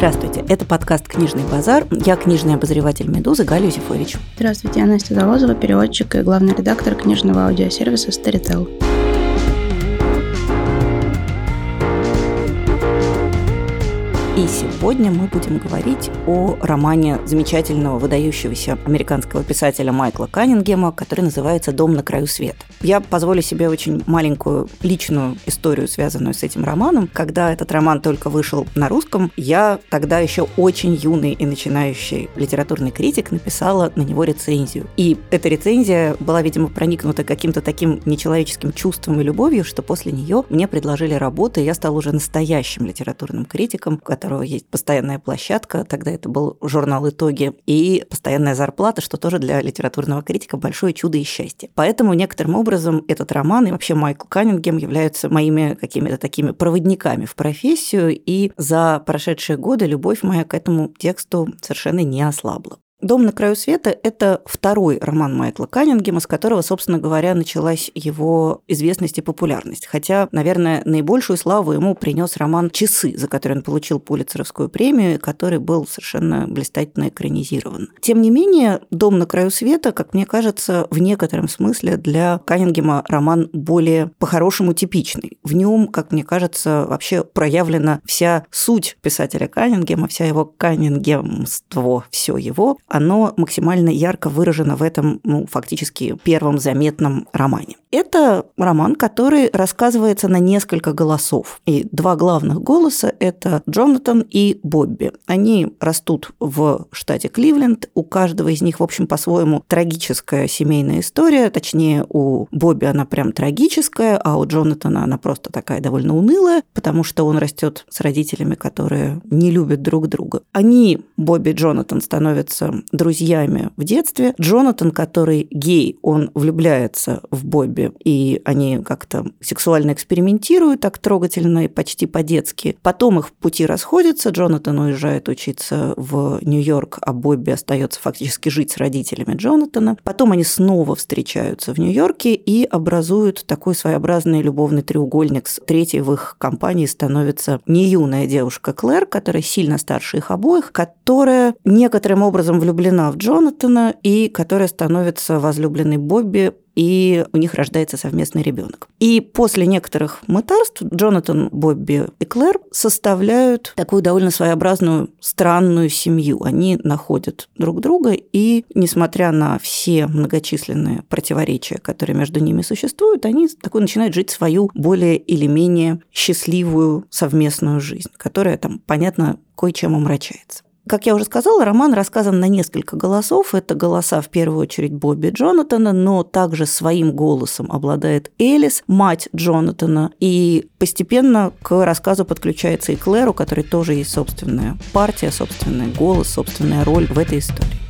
Здравствуйте, это подкаст «Книжный базар». Я книжный обозреватель «Медузы» Галя Юзефович. Здравствуйте, я Настя Завозова, переводчик и главный редактор книжного аудиосервиса Storytel. И сегодня мы будем говорить о романе замечательного, выдающегося американского писателя Майкла Каннингема, который называется «Дом на краю света». Я позволю себе очень маленькую личную историю, связанную с этим романом. Когда этот роман только вышел на русском, я тогда еще очень юный и начинающий литературный критик написала на него рецензию. И эта рецензия была, видимо, проникнута каким-то таким нечеловеческим чувством и любовью, что после нее мне предложили работу, и я стала уже настоящим литературным критиком, который которого есть постоянная площадка, тогда это был журнал «Итоги», и постоянная зарплата, что тоже для литературного критика большое чудо и счастье. Поэтому некоторым образом этот роман и вообще Майкл Каннингем являются моими какими-то такими проводниками в профессию, и за прошедшие годы любовь моя к этому тексту совершенно не ослабла. «Дом на краю света» – это второй роман Майкла Каннингема, с которого, собственно говоря, началась его известность и популярность. Хотя, наверное, наибольшую славу ему принес роман «Часы», за который он получил Пулицеровскую премию, который был совершенно блистательно экранизирован. Тем не менее, «Дом на краю света», как мне кажется, в некотором смысле для Каннингема роман более по-хорошему типичный. В нем, как мне кажется, вообще проявлена вся суть писателя Каннингема, вся его каннингемство, все его, оно максимально ярко выражено в этом, ну, фактически первом заметном романе. Это роман, который рассказывается на несколько голосов. И два главных голоса – это Джонатан и Бобби. Они растут в штате Кливленд. У каждого из них, в общем, по-своему трагическая семейная история. Точнее, у Бобби она прям трагическая, а у Джонатана она просто такая довольно унылая, потому что он растет с родителями, которые не любят друг друга. Они, Бобби и Джонатан, становятся друзьями в детстве. Джонатан, который гей, он влюбляется в Бобби, и они как-то сексуально экспериментируют так трогательно и почти по-детски. Потом их пути расходятся, Джонатан уезжает учиться в Нью-Йорк, а Бобби остается фактически жить с родителями Джонатана. Потом они снова встречаются в Нью-Йорке и образуют такой своеобразный любовный треугольник. Третьей в их компании становится не юная девушка Клэр, которая сильно старше их обоих, которая некоторым образом влюбляется влюблена в Джонатана и которая становится возлюбленной Бобби и у них рождается совместный ребенок. И после некоторых мытарств Джонатан, Бобби и Клэр составляют такую довольно своеобразную странную семью. Они находят друг друга, и несмотря на все многочисленные противоречия, которые между ними существуют, они такой начинают жить свою более или менее счастливую совместную жизнь, которая там, понятно, кое-чем омрачается. Как я уже сказала, роман рассказан на несколько голосов. Это голоса в первую очередь Бобби Джонатана, но также своим голосом обладает Элис, мать Джонатана. И постепенно к рассказу подключается и Клэр, у которой тоже есть собственная партия, собственный голос, собственная роль в этой истории.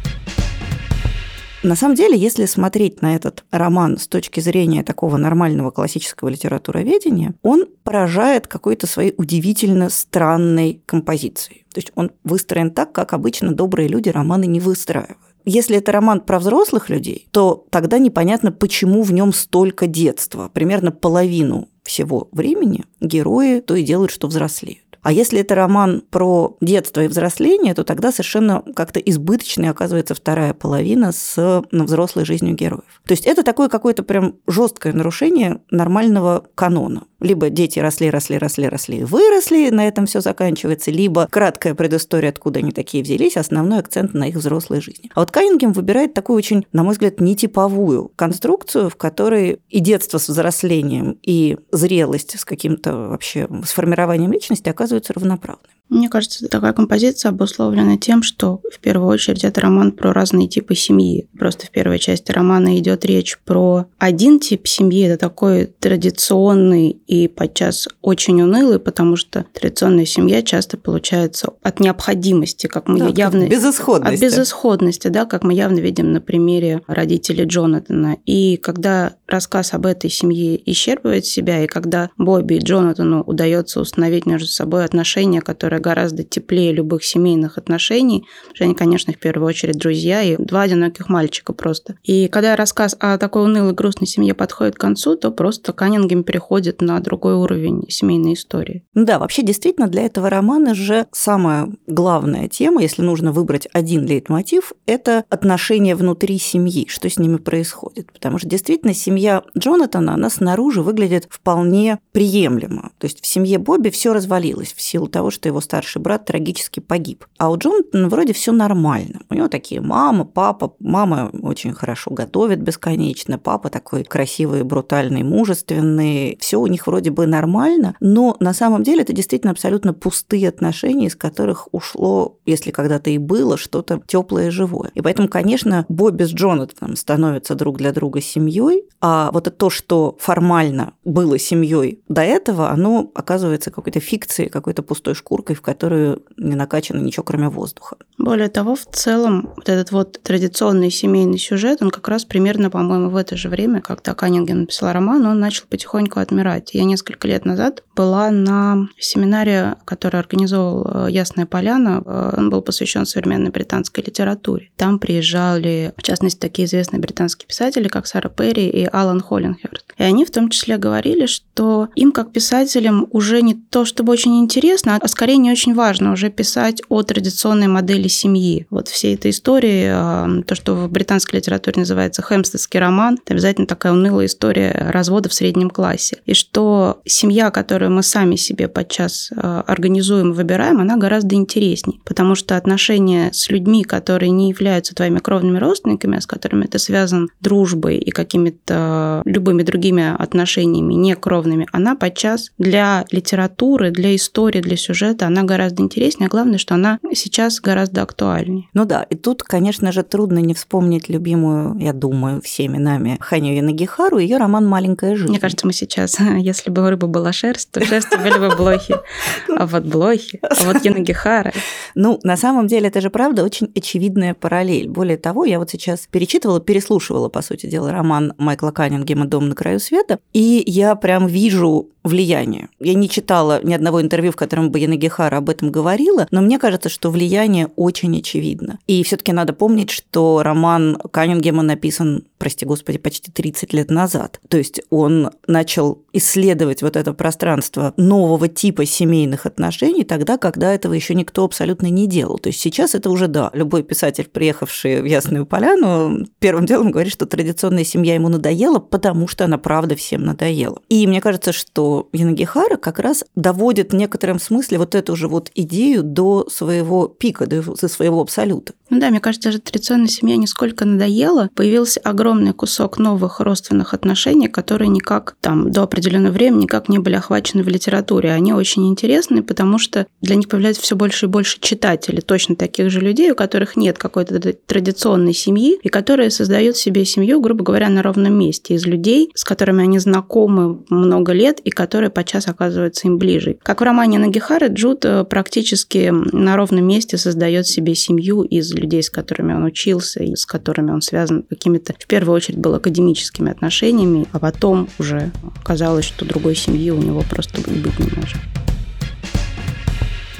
На самом деле, если смотреть на этот роман с точки зрения такого нормального классического литературоведения, он поражает какой-то своей удивительно странной композицией. То есть он выстроен так, как обычно добрые люди романы не выстраивают. Если это роман про взрослых людей, то тогда непонятно, почему в нем столько детства. Примерно половину всего времени герои то и делают, что взрослеют. А если это роман про детство и взросление, то тогда совершенно как-то избыточной оказывается вторая половина с ну, взрослой жизнью героев. То есть это такое какое-то прям жесткое нарушение нормального канона. Либо дети росли, росли, росли, росли и выросли, на этом все заканчивается, либо краткая предыстория, откуда они такие взялись, основной акцент на их взрослой жизни. А вот Каннингем выбирает такую очень, на мой взгляд, нетиповую конструкцию, в которой и детство с взрослением, и зрелость с каким-то вообще с формированием личности оказываются равноправными. Мне кажется, такая композиция обусловлена тем, что в первую очередь это роман про разные типы семьи. Просто в первой части романа идет речь про один тип семьи, это такой традиционный и подчас очень унылый, потому что традиционная семья часто получается от необходимости, как мы да, явно... От безысходности. От безысходности, да, как мы явно видим на примере родителей Джонатана. И когда рассказ об этой семье исчерпывает себя, и когда Бобби и Джонатану удается установить между собой отношения, которые гораздо теплее любых семейных отношений, что они, конечно, в первую очередь друзья и два одиноких мальчика просто. И когда рассказ о такой унылой, грустной семье подходит к концу, то просто Каннингем переходит на другой уровень семейной истории. Ну да, вообще действительно для этого романа же самая главная тема, если нужно выбрать один лейтмотив, это отношения внутри семьи, что с ними происходит. Потому что действительно семья Джонатана, она снаружи выглядит вполне приемлемо. То есть в семье Бобби все развалилось в силу того, что его старший брат трагически погиб. А у Джонатана вроде все нормально. У него такие мама, папа. Мама очень хорошо готовит бесконечно. Папа такой красивый, брутальный, мужественный. Все у них вроде бы нормально. Но на самом деле это действительно абсолютно пустые отношения, из которых ушло, если когда-то и было, что-то теплое живое. И поэтому, конечно, Бобби с Джонатаном становятся друг для друга семьей, а вот это то, что формально было семьей до этого, оно оказывается какой-то фикцией, какой-то пустой шкуркой, в которую не накачано ничего, кроме воздуха. Более того, в целом, вот этот вот традиционный семейный сюжет, он как раз примерно, по-моему, в это же время, когда Каннингем написал роман, он начал потихоньку отмирать. Я несколько лет назад была на семинаре, который организовал э, Ясная Поляна. Э, он был посвящен современной британской литературе. Там приезжали, в частности, такие известные британские писатели, как Сара Перри и Алан Холлинхерст. И они в том числе говорили, что им, как писателям, уже не то чтобы очень интересно, а скорее не очень важно уже писать о традиционной модели семьи. Вот все этой истории, э, то, что в британской литературе называется хемстедский роман, это обязательно такая унылая история развода в среднем классе. И что семья, которую мы сами себе подчас э, организуем и выбираем, она гораздо интереснее, потому что отношения с людьми, которые не являются твоими кровными родственниками, а с которыми ты связан дружбой и какими-то любыми другими отношениями не кровными, она подчас для литературы, для истории, для сюжета, она гораздо интереснее, а главное, что она сейчас гораздо актуальнее. Ну да, и тут, конечно же, трудно не вспомнить любимую, я думаю, всеми нами Ханю Янагихару, ее роман «Маленькая жизнь». Мне кажется, мы сейчас, если бы у рыбы была шерсть, то шерсть были бы блохи, а вот блохи, а вот Янагихара. Ну, на самом деле, это же правда очень очевидная параллель. Более того, я вот сейчас перечитывала, переслушивала, по сути дела, роман Майкла Каннингема «Дом на краю света», и я прям вижу влияние. Я не читала ни одного интервью, в котором бы Янагихара об этом говорила, но мне кажется, что влияние очень очевидно. И все таки надо помнить, что роман Каннингема написан, прости господи, почти 30 лет назад. То есть он начал исследовать вот это пространство нового типа семейных отношений тогда, когда этого еще никто абсолютно не делал. То есть сейчас это уже, да, любой писатель, приехавший в Ясную Поляну, первым делом говорит, что традиционная семья ему надоела, потому что она правда всем надоела. И мне кажется, что Янагихара как раз доводит в некотором смысле вот эту же вот идею до своего пика, до своего абсолюта. Ну да, мне кажется, даже традиционная семья нисколько надоела. Появился огромный кусок новых родственных отношений, которые никак там до определенного времени никак не были охвачены в литературе. Они очень интересны, потому что для них появляется все больше и больше читателей, точно таких же людей, у которых нет какой-то традиционной семьи, и которые создают себе семью, грубо говоря, на ровном месте из людей, с которыми они знакомы много лет и которые подчас оказываются им ближе. Как в романе Нагихары, Джуд э, практически на ровном месте создает себе семью из людей, с которыми он учился и с которыми он связан какими-то, в первую очередь, был академическими отношениями, а потом уже казалось, что другой семьи у него просто быть не может.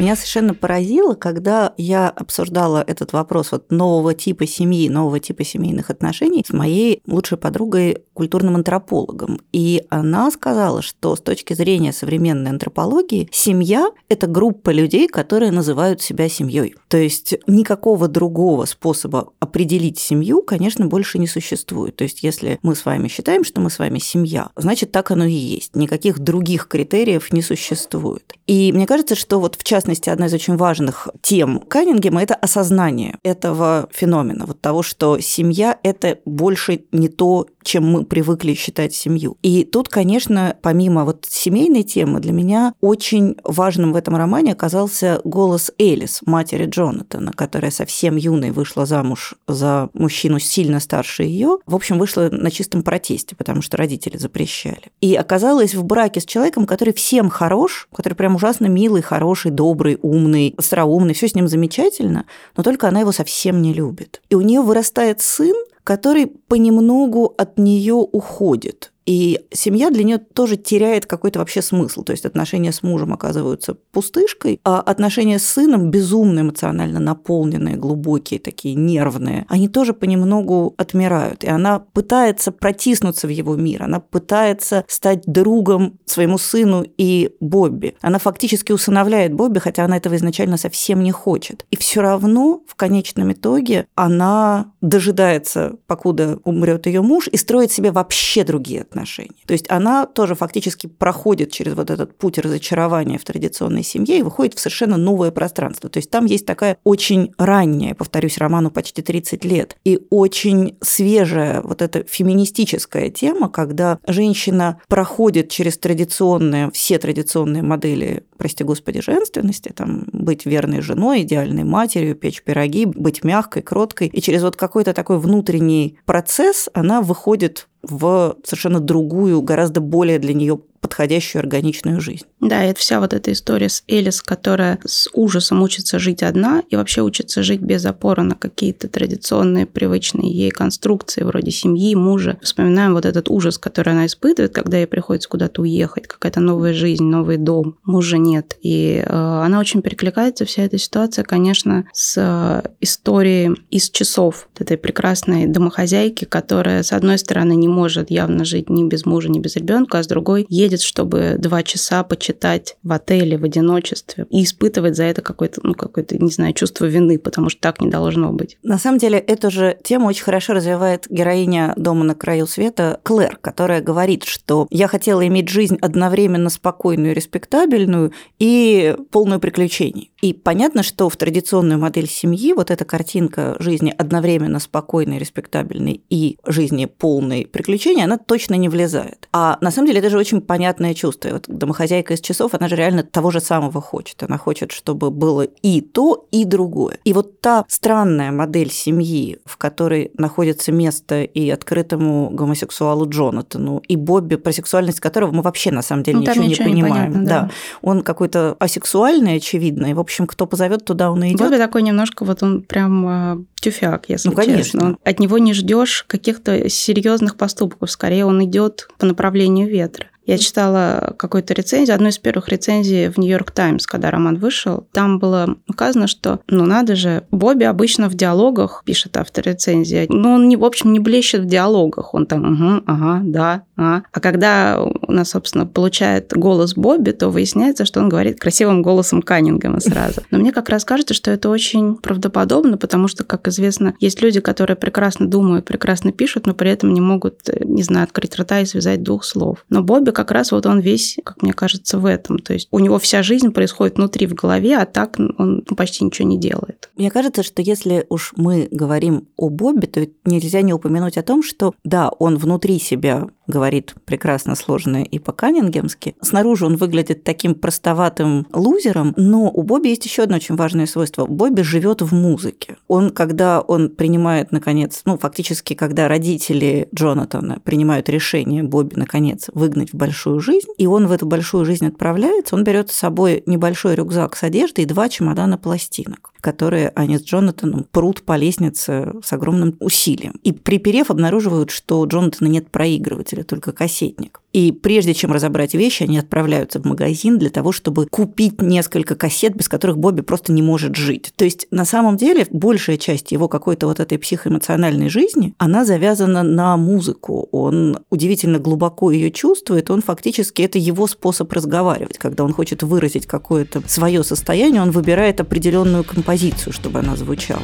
Меня совершенно поразило, когда я обсуждала этот вопрос вот нового типа семьи, нового типа семейных отношений с моей лучшей подругой, культурным антропологом. И она сказала, что с точки зрения современной антропологии семья – это группа людей, которые называют себя семьей. То есть никакого другого способа определить семью, конечно, больше не существует. То есть если мы с вами считаем, что мы с вами семья, значит, так оно и есть. Никаких других критериев не существует. И мне кажется, что вот в частности частности, одна из очень важных тем Каннингема – это осознание этого феномена, вот того, что семья – это больше не то, чем мы привыкли считать семью. И тут, конечно, помимо вот семейной темы, для меня очень важным в этом романе оказался голос Элис, матери Джонатана, которая совсем юной вышла замуж за мужчину сильно старше ее. В общем, вышла на чистом протесте, потому что родители запрещали. И оказалась в браке с человеком, который всем хорош, который прям ужасно милый, хороший, добрый, умный, остроумный, все с ним замечательно, но только она его совсем не любит. И у нее вырастает сын, который понемногу от нее уходит. И семья для нее тоже теряет какой-то вообще смысл. То есть отношения с мужем оказываются пустышкой, а отношения с сыном безумно эмоционально наполненные, глубокие, такие нервные, они тоже понемногу отмирают. И она пытается протиснуться в его мир, она пытается стать другом своему сыну и Бобби. Она фактически усыновляет Бобби, хотя она этого изначально совсем не хочет. И все равно в конечном итоге она дожидается, покуда умрет ее муж, и строит себе вообще другие отношения. То есть она тоже фактически проходит через вот этот путь разочарования в традиционной семье и выходит в совершенно новое пространство. То есть там есть такая очень ранняя, повторюсь, роману почти 30 лет, и очень свежая вот эта феминистическая тема, когда женщина проходит через традиционные, все традиционные модели, прости господи, женственности, там, быть верной женой, идеальной матерью, печь пироги, быть мягкой, кроткой, и через вот какой-то такой внутренний процесс она выходит в совершенно другую, гораздо более для нее подходящую органичную жизнь. Да, это вся вот эта история с Элис, которая с ужасом учится жить одна и вообще учится жить без опоры на какие-то традиционные, привычные ей конструкции вроде семьи, мужа. Вспоминаем вот этот ужас, который она испытывает, когда ей приходится куда-то уехать, какая-то новая жизнь, новый дом, мужа нет. И э, она очень перекликается, вся эта ситуация, конечно, с э, историей из часов вот этой прекрасной домохозяйки, которая, с одной стороны, не может явно жить ни без мужа, ни без ребенка, а с другой едет едет, чтобы два часа почитать в отеле в одиночестве и испытывать за это какое-то, ну, какое-то, не знаю, чувство вины, потому что так не должно быть. На самом деле, эту же тему очень хорошо развивает героиня «Дома на краю света» Клэр, которая говорит, что я хотела иметь жизнь одновременно спокойную респектабельную и полную приключений. И понятно, что в традиционную модель семьи вот эта картинка жизни одновременно спокойной, респектабельной и жизни полной приключений, она точно не влезает. А на самом деле это же очень понятное чувство. И вот домохозяйка из часов, она же реально того же самого хочет. Она хочет, чтобы было и то, и другое. И вот та странная модель семьи, в которой находится место и открытому гомосексуалу Джонатану, и Бобби, про сексуальность которого мы вообще на самом деле ну, ничего, ничего не понимаем. Непонятно, да. да. Он какой-то асексуальный, очевидно, и, в общем, кто позовет, туда он и идет. Бобби такой немножко вот он прям а, тюфяк, если ну, конечно. честно. От него не ждешь каких-то серьезных поступков, скорее он идет по направлению ветра. Я читала какую-то рецензию, одну из первых рецензий в Нью-Йорк Таймс, когда роман вышел. Там было указано, что, ну надо же, Бобби обычно в диалогах, пишет автор рецензии, но он, не, в общем, не блещет в диалогах. Он там, угу, ага, да, а. А когда у нас, собственно, получает голос Бобби, то выясняется, что он говорит красивым голосом Каннингема сразу. Но мне как раз кажется, что это очень правдоподобно, потому что, как известно, есть люди, которые прекрасно думают, прекрасно пишут, но при этом не могут, не знаю, открыть рта и связать двух слов. Но Бобби как раз вот он весь, как мне кажется, в этом. То есть у него вся жизнь происходит внутри в голове, а так он почти ничего не делает. Мне кажется, что если уж мы говорим о Бобби, то нельзя не упомянуть о том, что да, он внутри себя говорит прекрасно сложно и по-каннингемски. Снаружи он выглядит таким простоватым лузером, но у Бобби есть еще одно очень важное свойство. Бобби живет в музыке. Он, когда он принимает, наконец, ну, фактически, когда родители Джонатана принимают решение Бобби, наконец, выгнать в большую жизнь, и он в эту большую жизнь отправляется, он берет с собой небольшой рюкзак с одеждой и два чемодана пластинок которые они с Джонатаном прут по лестнице с огромным усилием. И приперев, обнаруживают, что у Джонатана нет проигрывателя, только кассетник. И прежде чем разобрать вещи, они отправляются в магазин для того, чтобы купить несколько кассет, без которых Бобби просто не может жить. То есть, на самом деле, большая часть его какой-то вот этой психоэмоциональной жизни, она завязана на музыку. Он удивительно глубоко ее чувствует, он фактически, это его способ разговаривать. Когда он хочет выразить какое-то свое состояние, он выбирает определенную композицию, чтобы она звучала.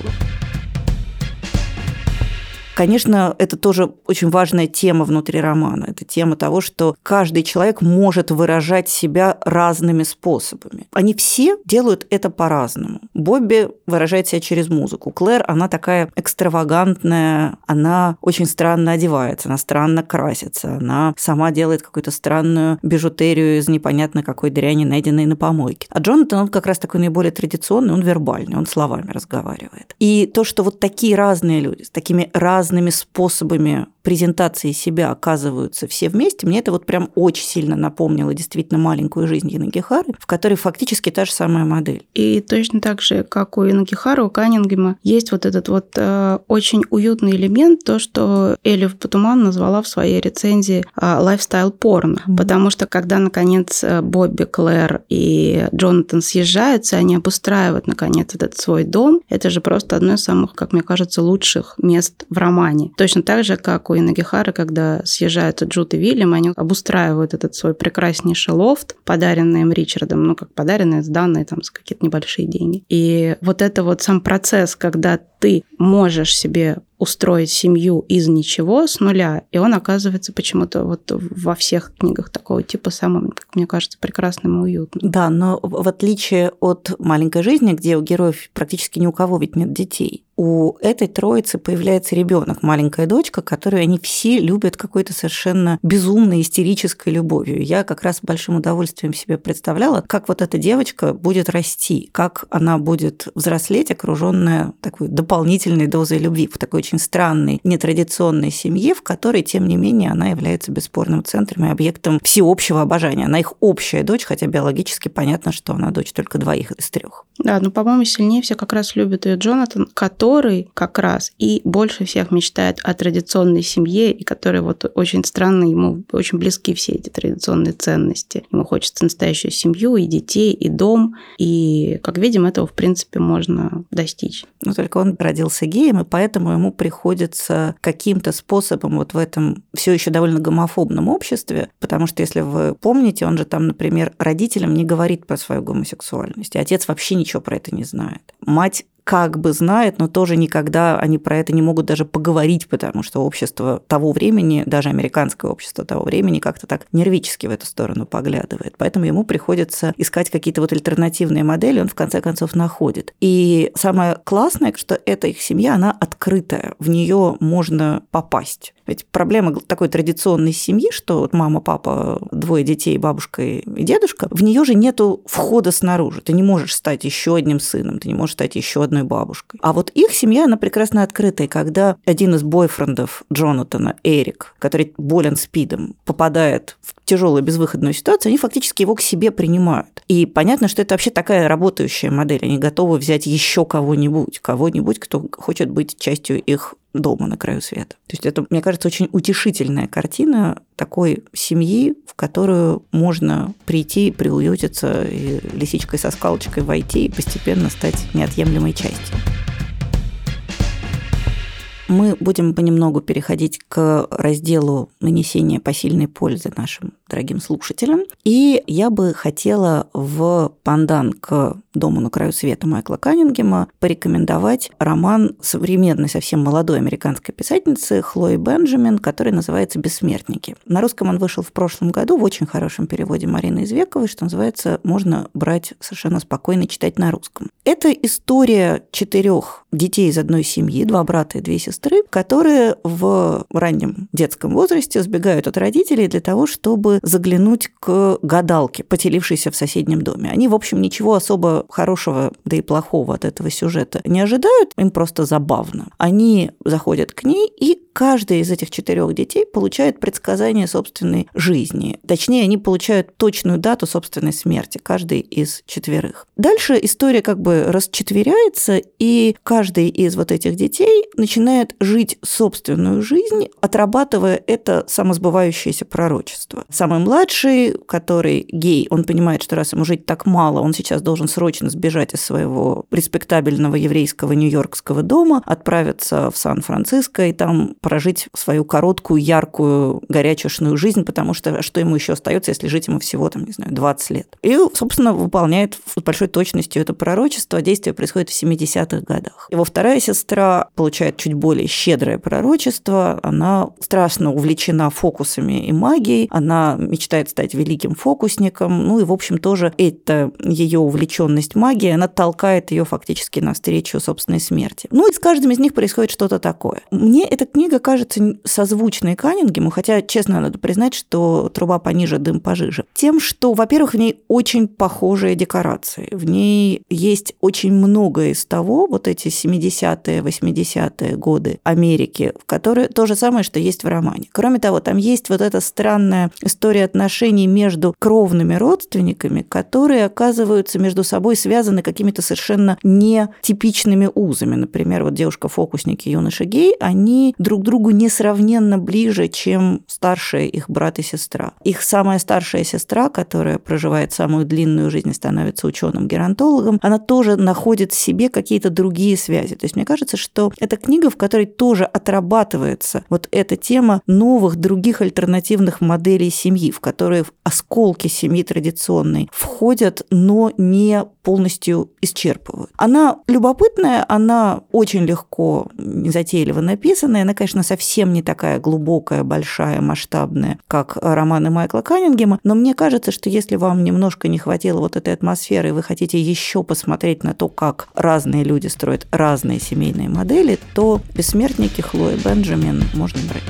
Конечно, это тоже очень важная тема внутри романа. Это тема того, что каждый человек может выражать себя разными способами. Они все делают это по-разному. Бобби выражает себя через музыку. Клэр, она такая экстравагантная, она очень странно одевается, она странно красится, она сама делает какую-то странную бижутерию из непонятно какой дряни, найденной на помойке. А Джонатан, он как раз такой наиболее традиционный, он вербальный, он словами разговаривает. И то, что вот такие разные люди с такими разными разными способами презентации себя оказываются все вместе, мне это вот прям очень сильно напомнило действительно маленькую жизнь Янагихары, в которой фактически та же самая модель. И точно так же, как у Янагихара, у Каннингема, есть вот этот вот э, очень уютный элемент, то, что Элиф Батуман назвала в своей рецензии lifestyle порно. Mm-hmm. Потому что когда, наконец, Бобби, Клэр и Джонатан съезжаются, они обустраивают, наконец, этот свой дом, это же просто одно из самых, как мне кажется, лучших мест в романе. Точно так же, как у Янагихары, когда съезжаются Джуд и Виллем, они обустраивают этот свой прекраснейший лофт, подаренный им Ричардом, ну, как подаренный, сданный там с какие-то небольшие деньги. И вот это вот сам процесс, когда ты можешь себе устроить семью из ничего, с нуля, и он оказывается почему-то вот во всех книгах такого типа самым, как мне кажется, прекрасным и уютным. Да, но в отличие от «Маленькой жизни», где у героев практически ни у кого ведь нет детей, у этой троицы появляется ребенок, маленькая дочка, которую они все любят какой-то совершенно безумной истерической любовью. Я как раз с большим удовольствием себе представляла, как вот эта девочка будет расти, как она будет взрослеть, окруженная такой дополнительной дозой любви в такой очень странной, нетрадиционной семье, в которой, тем не менее, она является бесспорным центром и объектом всеобщего обожания. Она их общая дочь, хотя биологически понятно, что она дочь только двоих из трех. Да, ну, по-моему, сильнее все как раз любят ее Джонатан, который который как раз и больше всех мечтает о традиционной семье, и который вот очень странно, ему очень близки все эти традиционные ценности. Ему хочется настоящую семью, и детей, и дом, и, как видим, этого, в принципе, можно достичь. Но только он родился геем, и поэтому ему приходится каким-то способом вот в этом все еще довольно гомофобном обществе, потому что, если вы помните, он же там, например, родителям не говорит про свою гомосексуальность, и отец вообще ничего про это не знает. Мать как бы знает, но тоже никогда они про это не могут даже поговорить, потому что общество того времени, даже американское общество того времени как-то так нервически в эту сторону поглядывает. Поэтому ему приходится искать какие-то вот альтернативные модели, он в конце концов находит. И самое классное, что эта их семья, она открытая, в нее можно попасть. Ведь проблема такой традиционной семьи, что вот мама, папа, двое детей, бабушка и дедушка, в нее же нету входа снаружи. Ты не можешь стать еще одним сыном, ты не можешь стать еще одной бабушкой. А вот их семья, она прекрасно открытая. Когда один из бойфрендов Джонатана, Эрик, который болен спидом, попадает в тяжелую безвыходную ситуацию, они фактически его к себе принимают. И понятно, что это вообще такая работающая модель. Они готовы взять еще кого-нибудь, кого-нибудь, кто хочет быть частью их дома на краю света. То есть это, мне кажется, очень утешительная картина такой семьи, в которую можно прийти, приуютиться, и лисичкой со скалочкой войти и постепенно стать неотъемлемой частью. Мы будем понемногу переходить к разделу нанесения посильной пользы нашим дорогим слушателям. И я бы хотела в пандан к «Дому на краю света» Майкла Каннингема порекомендовать роман современной, совсем молодой американской писательницы Хлои Бенджамин, который называется «Бессмертники». На русском он вышел в прошлом году в очень хорошем переводе Марины Извековой, что называется «Можно брать совершенно спокойно читать на русском». Это история четырех детей из одной семьи, два брата и две сестры, которые в раннем детском возрасте сбегают от родителей для того, заглянуть к гадалке, поселившейся в соседнем доме. Они, в общем, ничего особо хорошего, да и плохого от этого сюжета не ожидают, им просто забавно. Они заходят к ней, и каждый из этих четырех детей получает предсказание собственной жизни. Точнее, они получают точную дату собственной смерти, каждый из четверых. Дальше история как бы расчетверяется, и каждый из вот этих детей начинает жить собственную жизнь, отрабатывая это самосбывающееся пророчество. Самый младший, который гей, он понимает, что раз ему жить так мало, он сейчас должен срочно сбежать из своего респектабельного еврейского нью-йоркского дома, отправиться в Сан-Франциско и там прожить свою короткую, яркую, горячешную жизнь, потому что что ему еще остается, если жить ему всего, там, не знаю, 20 лет. И, собственно, выполняет с большой точностью это пророчество. Действие происходит в 70-х годах. Его вторая сестра получает чуть более щедрое пророчество. Она страшно увлечена фокусами и магией. Она мечтает стать великим фокусником. Ну и, в общем, тоже эта ее увлеченность магией, она толкает ее фактически навстречу собственной смерти. Ну и с каждым из них происходит что-то такое. Мне эта книга книга кажется созвучной Каннингему, хотя, честно, надо признать, что «Труба пониже, дым пожиже». Тем, что, во-первых, в ней очень похожие декорации. В ней есть очень многое из того, вот эти 70-е, 80-е годы Америки, в которые то же самое, что есть в романе. Кроме того, там есть вот эта странная история отношений между кровными родственниками, которые оказываются между собой связаны какими-то совершенно нетипичными узами. Например, вот девушка-фокусник и юноша гей, они друг другу несравненно ближе, чем старшие их брат и сестра. Их самая старшая сестра, которая проживает самую длинную жизнь и становится ученым-геронтологом, она тоже находит в себе какие-то другие связи. То есть мне кажется, что это книга, в которой тоже отрабатывается вот эта тема новых, других альтернативных моделей семьи, в которые осколки семьи традиционной входят, но не полностью исчерпывают. Она любопытная, она очень легко, незатейливо написанная, она, конечно, совсем не такая глубокая, большая, масштабная, как романы Майкла Каннингема, но мне кажется, что если вам немножко не хватило вот этой атмосферы, и вы хотите еще посмотреть на то, как разные люди строят разные семейные модели, то «Бессмертники» Хлои Бенджамин можно брать.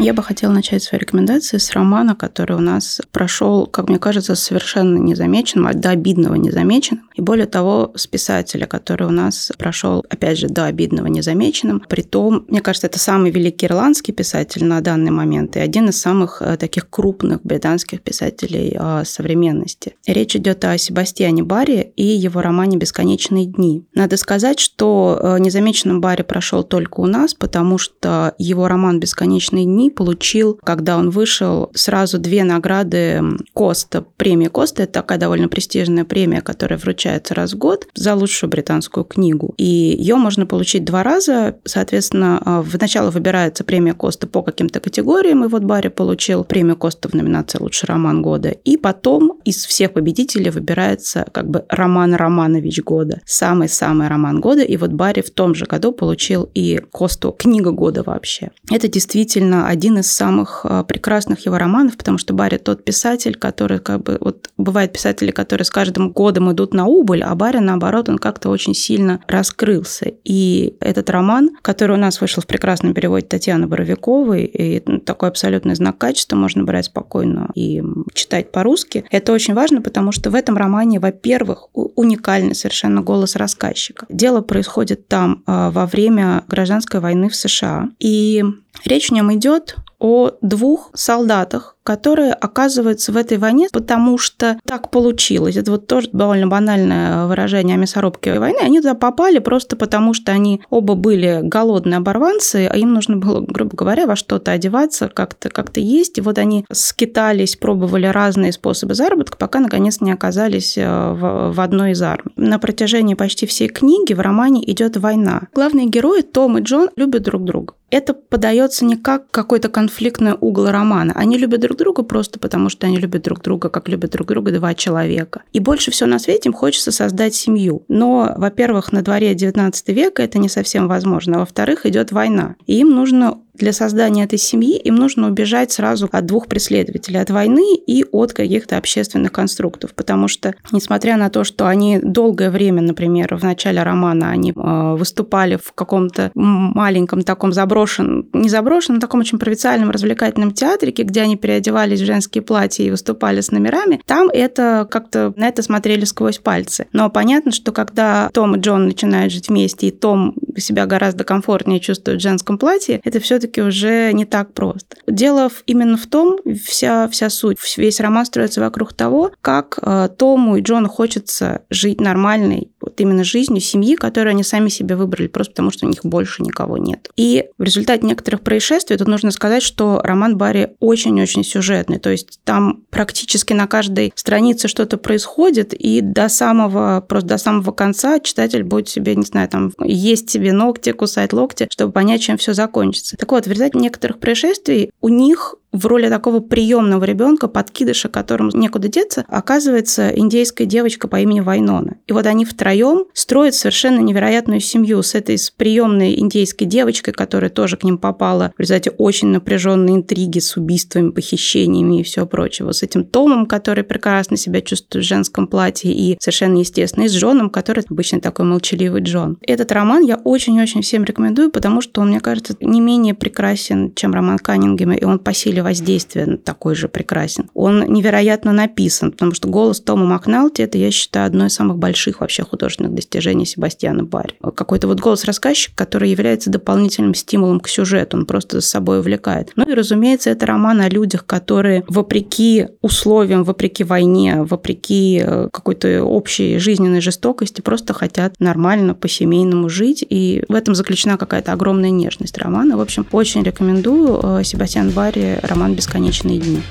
Я бы хотела начать свою рекомендацию с романа, который у нас прошел, как мне кажется, совершенно незамеченным, а до обидного незамеченным. И более того, с писателя, который у нас прошел, опять же, до обидного незамеченным. Притом, мне кажется, это самый великий ирландский писатель на данный момент и один из самых э, таких крупных британских писателей э, современности. Речь идет о Себастьяне Барри и его романе «Бесконечные дни». Надо сказать, что э, незамеченным Барри прошел только у нас, потому что его роман «Бесконечные дни» получил, когда он вышел, сразу две награды Коста. Премия Коста – это такая довольно престижная премия, которая вручается раз в год за лучшую британскую книгу. И ее можно получить два раза. Соответственно, а, вначале выбирается премия Коста по каким-то категориям, и вот Барри получил премию Коста в номинации «Лучший роман года». И потом из всех победителей выбирается как бы Роман Романович года. Самый-самый роман года. И вот Барри в том же году получил и Косту книга года вообще. Это действительно один из самых а, прекрасных его романов, потому что Барри тот писатель, который как бы вот бывают писатели, которые с каждым годом идут на убыль, а Барри наоборот он как-то очень сильно раскрылся. И этот роман, который у нас вышел в прекрасном переводе Татьяны Боровиковой, и такой абсолютный знак качества можно брать спокойно и читать по-русски. Это очень важно, потому что в этом романе, во-первых, уникальный совершенно голос рассказчика. Дело происходит там а, во время гражданской войны в США. И Речь в нем идет о двух солдатах, которые оказываются в этой войне, потому что так получилось. Это вот тоже довольно банальное выражение о мясорубке войны. Они туда попали просто потому, что они оба были голодные оборванцы, а им нужно было, грубо говоря, во что-то одеваться, как-то как есть. И вот они скитались, пробовали разные способы заработка, пока наконец не оказались э, в, в одной из армий. На протяжении почти всей книги в романе идет война. Главные герои Том и Джон любят друг друга. Это подается не как какой-то конфликтный угол романа. Они любят друг друга просто потому, что они любят друг друга, как любят друг друга два человека. И больше всего на свете им хочется создать семью. Но, во-первых, на дворе 19 века это не совсем возможно. А во-вторых, идет война. И им нужно для создания этой семьи им нужно убежать сразу от двух преследователей, от войны и от каких-то общественных конструктов, потому что, несмотря на то, что они долгое время, например, в начале романа они э, выступали в каком-то маленьком таком заброшенном, не заброшенном, а таком очень провинциальном развлекательном театрике, где они переодевались в женские платья и выступали с номерами, там это как-то на это смотрели сквозь пальцы. Но понятно, что когда Том и Джон начинают жить вместе, и Том себя гораздо комфортнее чувствует в женском платье, это все все-таки уже не так просто. Дело именно в том, вся, вся суть, весь роман строится вокруг того, как э, Тому и Джону хочется жить нормальной, вот именно жизнью семьи, которую они сами себе выбрали, просто потому что у них больше никого нет. И в результате некоторых происшествий, тут нужно сказать, что роман Барри очень-очень сюжетный, то есть там практически на каждой странице что-то происходит, и до самого, просто до самого конца читатель будет себе, не знаю, там, есть себе ногти, кусать локти, чтобы понять, чем все закончится. Так вот, в результате некоторых происшествий у них в роли такого приемного ребенка, подкидыша, которому некуда деться, оказывается индейская девочка по имени Вайнона. И вот они втроем строят совершенно невероятную семью с этой с приемной индейской девочкой, которая тоже к ним попала в результате очень напряженной интриги с убийствами, похищениями и все прочего. С этим Томом, который прекрасно себя чувствует в женском платье и совершенно естественно, и с Джоном, который обычно такой молчаливый Джон. Этот роман я очень-очень всем рекомендую, потому что он, мне кажется, не менее прекрасен, чем роман Каннингема, и он по силе воздействия такой же прекрасен. Он невероятно написан, потому что голос Тома Макналти – это, я считаю, одно из самых больших вообще художественных достижений Себастьяна Барри. Какой-то вот голос рассказчика, который является дополнительным стимулом к сюжету, он просто за собой увлекает. Ну и, разумеется, это роман о людях, которые вопреки условиям, вопреки войне, вопреки э, какой-то общей жизненной жестокости просто хотят нормально по-семейному жить, и в этом заключена какая-то огромная нежность романа. В общем, очень рекомендую э, Себастьян Барри роман «Бесконечные дни».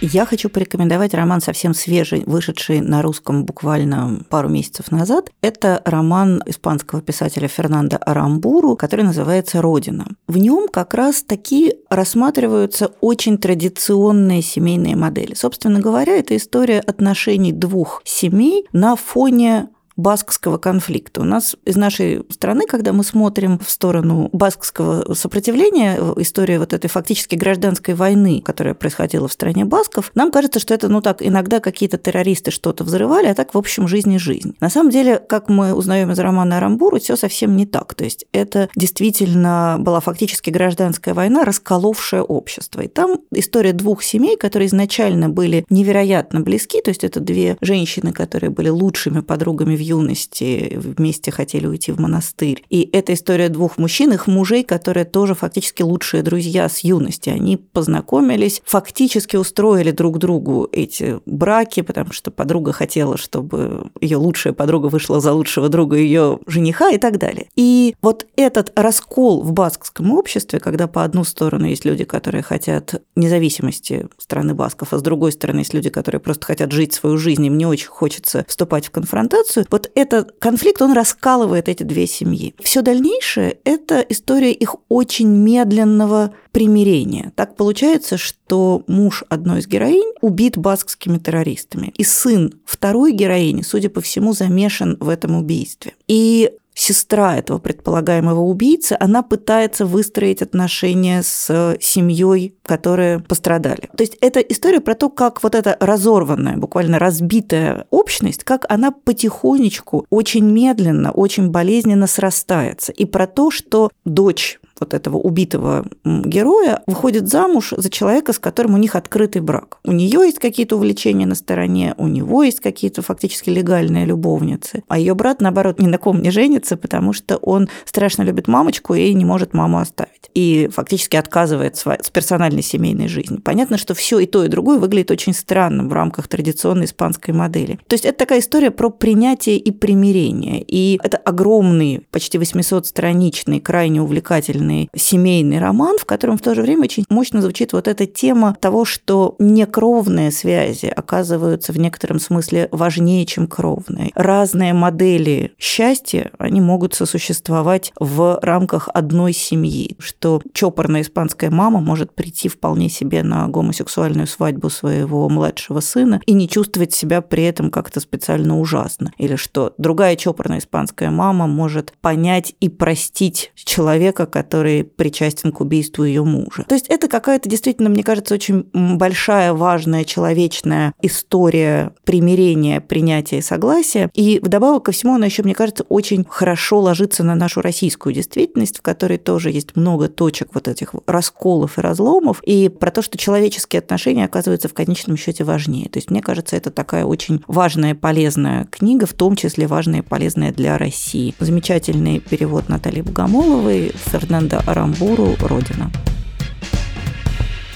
Я хочу порекомендовать роман совсем свежий, вышедший на русском буквально пару месяцев назад. Это роман испанского писателя Фернандо Арамбуру, который называется «Родина». В нем как раз таки рассматриваются очень традиционные семейные модели. Собственно говоря, это история отношений двух семей на фоне баскского конфликта. У нас из нашей страны, когда мы смотрим в сторону баскского сопротивления, история вот этой фактически гражданской войны, которая происходила в стране басков, нам кажется, что это, ну так, иногда какие-то террористы что-то взрывали, а так, в общем, жизнь и жизнь. На самом деле, как мы узнаем из романа Арамбуру, все совсем не так. То есть это действительно была фактически гражданская война, расколовшая общество. И там история двух семей, которые изначально были невероятно близки, то есть это две женщины, которые были лучшими подругами в юности вместе хотели уйти в монастырь. И это история двух мужчин, их мужей, которые тоже фактически лучшие друзья с юности. Они познакомились, фактически устроили друг другу эти браки, потому что подруга хотела, чтобы ее лучшая подруга вышла за лучшего друга ее жениха и так далее. И вот этот раскол в баскском обществе, когда по одну сторону есть люди, которые хотят независимости страны басков, а с другой стороны есть люди, которые просто хотят жить свою жизнь, им не очень хочется вступать в конфронтацию, вот этот конфликт, он раскалывает эти две семьи. Все дальнейшее – это история их очень медленного примирения. Так получается, что муж одной из героинь убит баскскими террористами, и сын второй героини, судя по всему, замешан в этом убийстве. И сестра этого предполагаемого убийцы, она пытается выстроить отношения с семьей, которые пострадали. То есть это история про то, как вот эта разорванная, буквально разбитая общность, как она потихонечку, очень медленно, очень болезненно срастается. И про то, что дочь вот этого убитого героя выходит замуж за человека, с которым у них открытый брак. У нее есть какие-то увлечения на стороне, у него есть какие-то фактически легальные любовницы, а ее брат, наоборот, ни на ком не женится, потому что он страшно любит мамочку и не может маму оставить. И фактически отказывает с персональной семейной жизни. Понятно, что все и то, и другое выглядит очень странно в рамках традиционной испанской модели. То есть это такая история про принятие и примирение. И это огромный, почти 800-страничный, крайне увлекательный удивительный семейный роман, в котором в то же время очень мощно звучит вот эта тема того, что некровные связи оказываются в некотором смысле важнее, чем кровные. Разные модели счастья, они могут сосуществовать в рамках одной семьи, что чопорная испанская мама может прийти вполне себе на гомосексуальную свадьбу своего младшего сына и не чувствовать себя при этом как-то специально ужасно. Или что другая чопорная испанская мама может понять и простить человека, который который причастен к убийству ее мужа. То есть это какая-то действительно, мне кажется, очень большая, важная, человечная история примирения, принятия и согласия. И вдобавок ко всему она еще, мне кажется, очень хорошо ложится на нашу российскую действительность, в которой тоже есть много точек вот этих расколов и разломов, и про то, что человеческие отношения оказываются в конечном счете важнее. То есть мне кажется, это такая очень важная, полезная книга, в том числе важная и полезная для России. Замечательный перевод Натальи Богомоловой, Фернандо Арамбуру «Родина».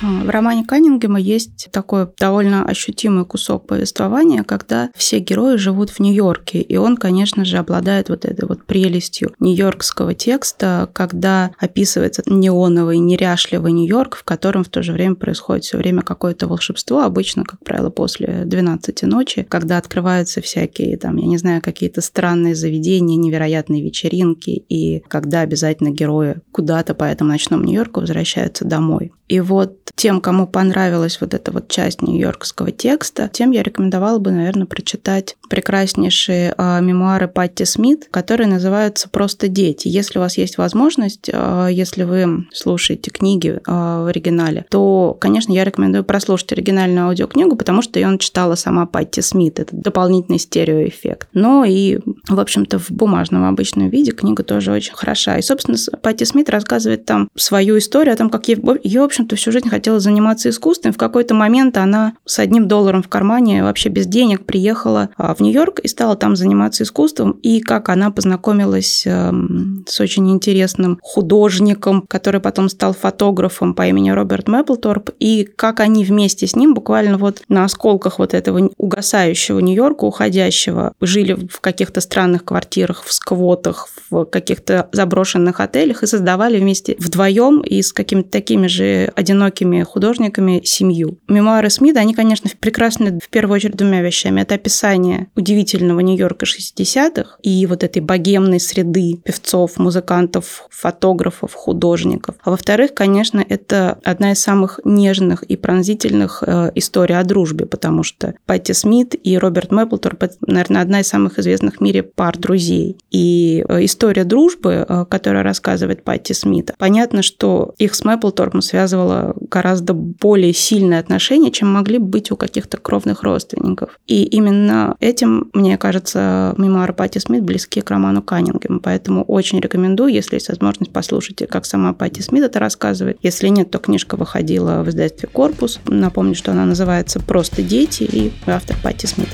А, в романе Каннингема есть такой довольно ощутимый кусок повествования, когда все герои живут в Нью-Йорке, и он, конечно же, обладает вот этой вот прелестью нью-йоркского текста, когда описывается неоновый, неряшливый Нью-Йорк, в котором в то же время происходит все время какое-то волшебство, обычно, как правило, после 12 ночи, когда открываются всякие, там, я не знаю, какие-то странные заведения, невероятные вечеринки, и когда обязательно герои куда-то по этому ночному Нью-Йорку возвращаются домой. И вот тем, кому понравилась вот эта вот часть нью-йоркского текста, тем я рекомендовала бы, наверное, прочитать прекраснейшие э, мемуары Патти Смит, которые называются «Просто дети». Если у вас есть возможность, э, если вы слушаете книги э, в оригинале, то, конечно, я рекомендую прослушать оригинальную аудиокнигу, потому что ее читала сама Патти Смит. Это дополнительный стереоэффект. Но и, в общем-то, в бумажном обычном виде книга тоже очень хороша. И, собственно, Патти Смит рассказывает там свою историю о том, как ее, в общем общем-то, всю жизнь хотела заниматься искусством. В какой-то момент она с одним долларом в кармане, вообще без денег, приехала а, в Нью-Йорк и стала там заниматься искусством. И как она познакомилась эм, с очень интересным художником, который потом стал фотографом по имени Роберт Мэпплторп, и как они вместе с ним буквально вот на осколках вот этого угасающего Нью-Йорка, уходящего, жили в каких-то странных квартирах, в сквотах, в каких-то заброшенных отелях и создавали вместе вдвоем и с какими-то такими же одинокими художниками семью. Мемуары Смита, они, конечно, прекрасны в первую очередь двумя вещами. Это описание удивительного Нью-Йорка 60-х и вот этой богемной среды певцов, музыкантов, фотографов, художников. А во-вторых, конечно, это одна из самых нежных и пронзительных э, историй о дружбе, потому что Патти Смит и Роберт Мэпплторп – наверное, одна из самых известных в мире пар друзей. И э, история дружбы, э, которая рассказывает Патти Смит, понятно, что их с Мэпплторпом связывала связывало гораздо более сильные отношения, чем могли быть у каких-то кровных родственников. И именно этим, мне кажется, мемуары Пати Смит близки к роману Каннингема. Поэтому очень рекомендую, если есть возможность, послушайте, как сама Пати Смит это рассказывает. Если нет, то книжка выходила в издательстве «Корпус». Напомню, что она называется «Просто дети» и автор Пати Смит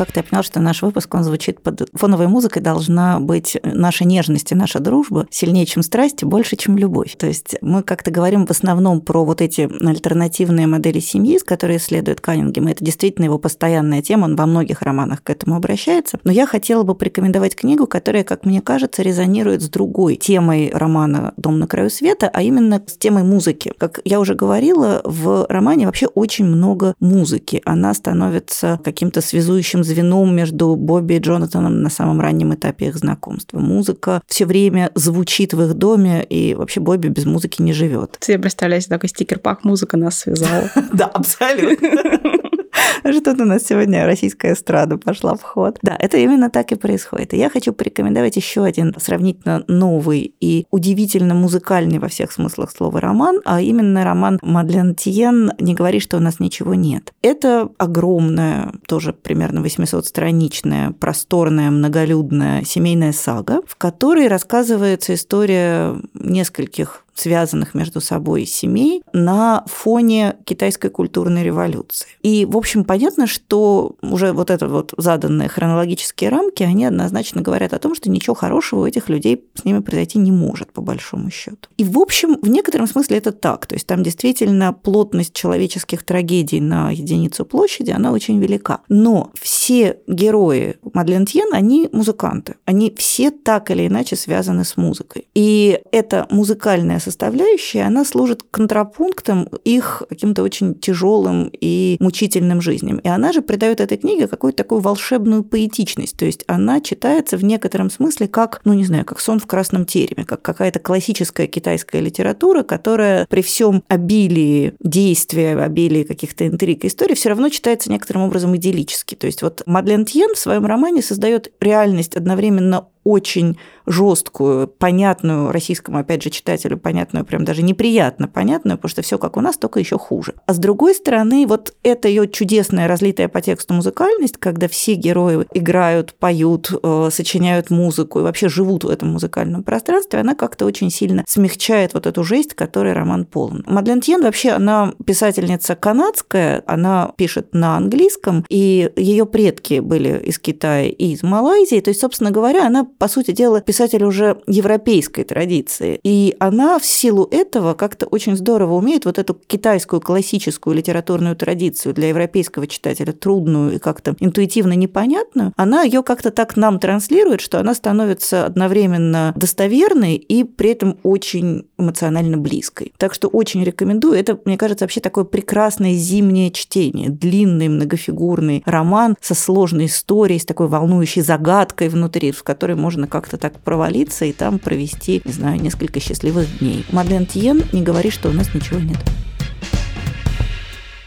как-то я поняла, что наш выпуск, он звучит под фоновой музыкой, должна быть наша нежность и наша дружба сильнее, чем страсть, больше, чем любовь. То есть мы как-то говорим в основном про вот эти альтернативные модели семьи, с которой исследует Каннингем. Это действительно его постоянная тема, он во многих романах к этому обращается. Но я хотела бы порекомендовать книгу, которая, как мне кажется, резонирует с другой темой романа «Дом на краю света», а именно с темой музыки. Как я уже говорила, в романе вообще очень много музыки. Она становится каким-то связующим звеном между Бобби и Джонатаном на самом раннем этапе их знакомства. Музыка все время звучит в их доме, и вообще Бобби без музыки не живет. Ты представляешь, такой стикер-пак «Музыка нас связала». Да, абсолютно. Что-то у нас сегодня российская эстрада пошла в ход. Да, это именно так и происходит. И я хочу порекомендовать еще один сравнительно новый и удивительно музыкальный во всех смыслах слова роман, а именно роман Мадлен Тиен «Не говори, что у нас ничего нет». Это огромная, тоже примерно 800-страничная, просторная, многолюдная семейная сага, в которой рассказывается история нескольких связанных между собой семей на фоне китайской культурной революции. И, в общем, понятно, что уже вот это вот заданные хронологические рамки, они однозначно говорят о том, что ничего хорошего у этих людей с ними произойти не может, по большому счету. И, в общем, в некотором смысле это так. То есть там действительно плотность человеческих трагедий на единицу площади, она очень велика. Но все герои Мадлен Тьен, они музыканты. Они все так или иначе связаны с музыкой. И это музыкальная составляющая, она служит контрапунктом их каким-то очень тяжелым и мучительным жизням. И она же придает этой книге какую-то такую волшебную поэтичность. То есть она читается в некотором смысле как, ну не знаю, как сон в красном тереме, как какая-то классическая китайская литература, которая при всем обилии действия, обилии каких-то интриг и историй все равно читается некоторым образом идиллически. То есть вот Мадлен Тьен в своем романе создает реальность одновременно очень жесткую, понятную российскому, опять же, читателю, понятную, прям даже неприятно понятную, потому что все как у нас, только еще хуже. А с другой стороны, вот эта ее чудесная разлитая по тексту музыкальность, когда все герои играют, поют, э, сочиняют музыку и вообще живут в этом музыкальном пространстве, она как-то очень сильно смягчает вот эту жесть, которой роман полон. Мадлен Тьен вообще, она писательница канадская, она пишет на английском, и ее предки были из Китая и из Малайзии, то есть, собственно говоря, она по сути дела, писатель уже европейской традиции. И она в силу этого как-то очень здорово умеет вот эту китайскую классическую литературную традицию для европейского читателя трудную и как-то интуитивно непонятную, она ее как-то так нам транслирует, что она становится одновременно достоверной и при этом очень эмоционально близкой. Так что очень рекомендую. Это, мне кажется, вообще такое прекрасное зимнее чтение. Длинный, многофигурный роман со сложной историей, с такой волнующей загадкой внутри, в которой можно как-то так провалиться и там провести, не знаю, несколько счастливых дней. Мадлен Тиен не говори, что у нас ничего нет.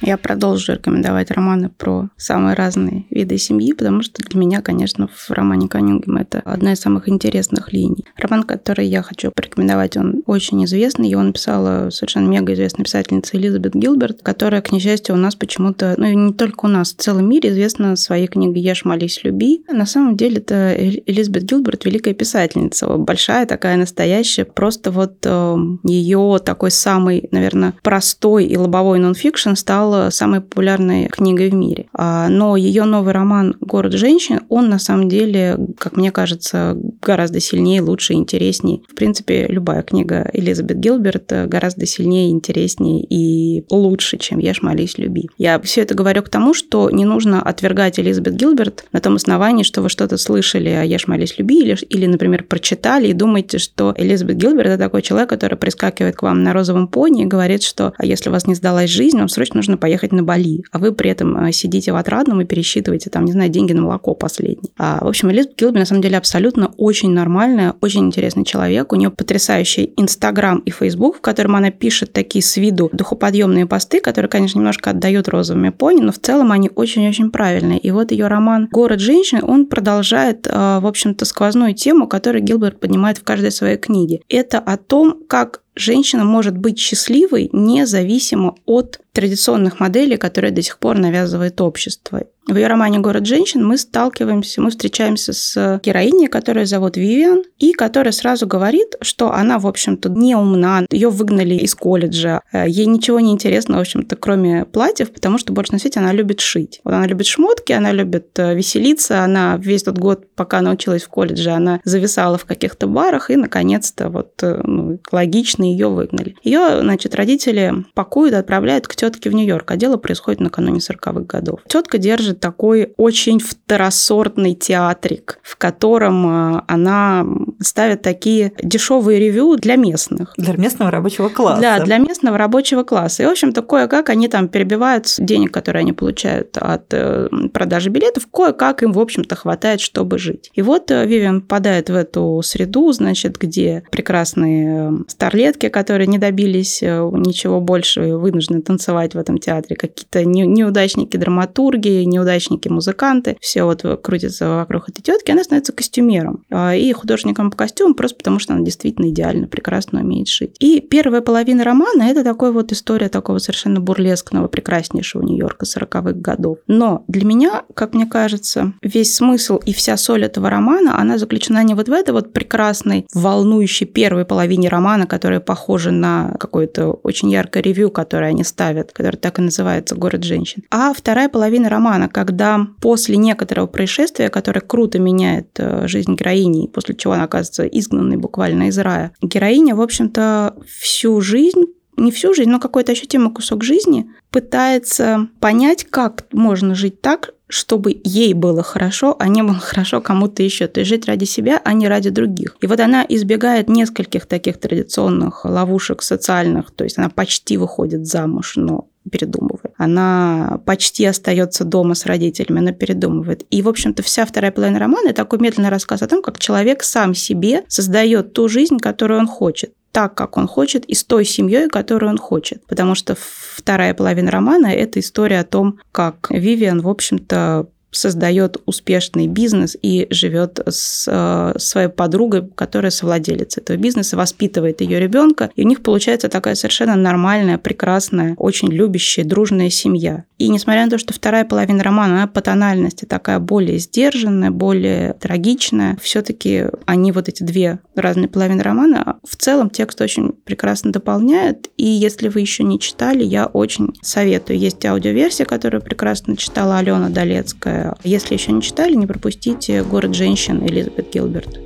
Я продолжу рекомендовать романы про самые разные виды семьи, потому что для меня, конечно, в романе Каннингема это одна из самых интересных линий. Роман, который я хочу порекомендовать, он очень известный. Его написала совершенно мега известная писательница Элизабет Гилберт, которая, к несчастью, у нас почему-то, ну и не только у нас, в целом мире известна своей книгой «Ешь, молись, люби». На самом деле это Элизабет Гилберт великая писательница, большая такая настоящая. Просто вот э, ее такой самый, наверное, простой и лобовой нонфикшн стал стала самой популярной книгой в мире. А, но ее новый роман «Город женщин», он на самом деле, как мне кажется, гораздо сильнее, лучше, интереснее. В принципе, любая книга Элизабет Гилберт гораздо сильнее, интереснее и лучше, чем «Ешь, молись, люби». Я все это говорю к тому, что не нужно отвергать Элизабет Гилберт на том основании, что вы что-то слышали о «Ешь, молись, люби» или, или, например, прочитали и думаете, что Элизабет Гилберт – это такой человек, который прискакивает к вам на розовом пони и говорит, что а если у вас не сдалась жизнь, вам срочно нужно поехать на Бали, а вы при этом э, сидите в отрадном и пересчитываете там, не знаю, деньги на молоко последние. А, в общем, Элизабет Гилби на самом деле абсолютно очень нормальная, очень интересный человек. У нее потрясающий Инстаграм и Фейсбук, в котором она пишет такие с виду духоподъемные посты, которые, конечно, немножко отдают розовыми пони, но в целом они очень-очень правильные. И вот ее роман «Город женщин», он продолжает, э, в общем-то, сквозную тему, которую Гилберт поднимает в каждой своей книге. Это о том, как женщина может быть счастливой независимо от традиционных моделей, которые до сих пор навязывает общество. В ее романе «Город женщин» мы сталкиваемся, мы встречаемся с героиней, которая зовут Вивиан, и которая сразу говорит, что она, в общем-то, не умна, ее выгнали из колледжа, э, ей ничего не интересно, в общем-то, кроме платьев, потому что больше на свете она любит шить. Вот она любит шмотки, она любит э, веселиться, она весь тот год, пока она училась в колледже, она зависала в каких-то барах, и, наконец-то, вот, э, ну, логично ее выгнали. Ее, значит, родители пакуют, отправляют к тетке в Нью-Йорк, а дело происходит накануне 40-х годов. Тетка держит такой очень второсортный театрик, в котором э, она ставит такие дешевые ревю для местных. Для местного рабочего класса. Да, для местного рабочего класса. И, в общем-то, кое-как они там перебивают денег, которые они получают от э, продажи билетов, кое-как им, в общем-то, хватает, чтобы жить. И вот э, Вивиан попадает в эту среду, значит, где прекрасные старлетки, которые не добились ничего больше, вынуждены танцевать в этом театре, какие-то неудачники драматурги, неудачники музыканты, все вот крутится вокруг этой тетки, она становится костюмером и художником по костюму просто потому, что она действительно идеально, прекрасно умеет шить. И первая половина романа – это такой вот история такого совершенно бурлескного, прекраснейшего Нью-Йорка 40-х годов. Но для меня, как мне кажется, весь смысл и вся соль этого романа, она заключена не вот в этой вот прекрасной, волнующей первой половине романа, которая похожа на какое-то очень яркое ревью, которое они ставят, которое так и называется «Город женщин», а вторая половина романа, когда после некоторого происшествия, которое круто меняет э, жизнь героини, после чего она оказывается изгнанной буквально из рая, героиня, в общем-то, всю жизнь не всю жизнь, но какой-то ощутимый кусок жизни пытается понять, как можно жить так, чтобы ей было хорошо, а не было хорошо кому-то еще. То есть жить ради себя, а не ради других. И вот она избегает нескольких таких традиционных ловушек социальных, то есть она почти выходит замуж, но передумывает. Она почти остается дома с родителями, она передумывает. И, в общем-то, вся вторая половина романа – это такой медленный рассказ о том, как человек сам себе создает ту жизнь, которую он хочет так, как он хочет, и с той семьей, которую он хочет. Потому что вторая половина романа – это история о том, как Вивиан, в общем-то, создает успешный бизнес и живет с э, своей подругой, которая совладелец этого бизнеса, воспитывает ее ребенка, и у них получается такая совершенно нормальная, прекрасная, очень любящая, дружная семья. И несмотря на то, что вторая половина романа, она по тональности такая более сдержанная, более трагичная, все-таки они вот эти две разные половины романа, в целом текст очень прекрасно дополняет, и если вы еще не читали, я очень советую. Есть аудиоверсия, которую прекрасно читала Алена Долецкая, если еще не читали, не пропустите «Город женщин» Элизабет Гилберт.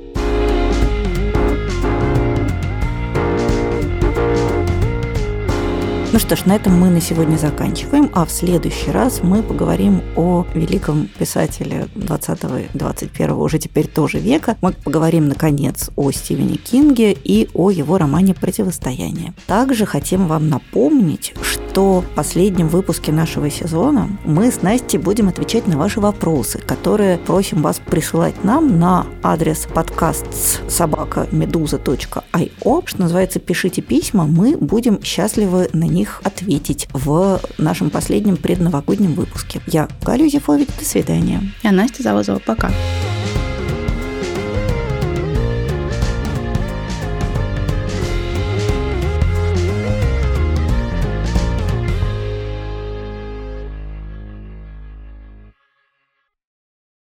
Ну что ж, на этом мы на сегодня заканчиваем, а в следующий раз мы поговорим о великом писателе 20-21 уже теперь тоже века. Мы поговорим, наконец, о Стивене Кинге и о его романе «Противостояние». Также хотим вам напомнить, что в последнем выпуске нашего сезона мы с Настей будем отвечать на ваши вопросы, которые просим вас присылать нам на адрес подкаст собака медуза.io. Что называется, пишите письма, мы будем счастливы на них ответить в нашем последнем предновогоднем выпуске. Я Галя Юзефович, до свидания. Я Настя Завозова, пока.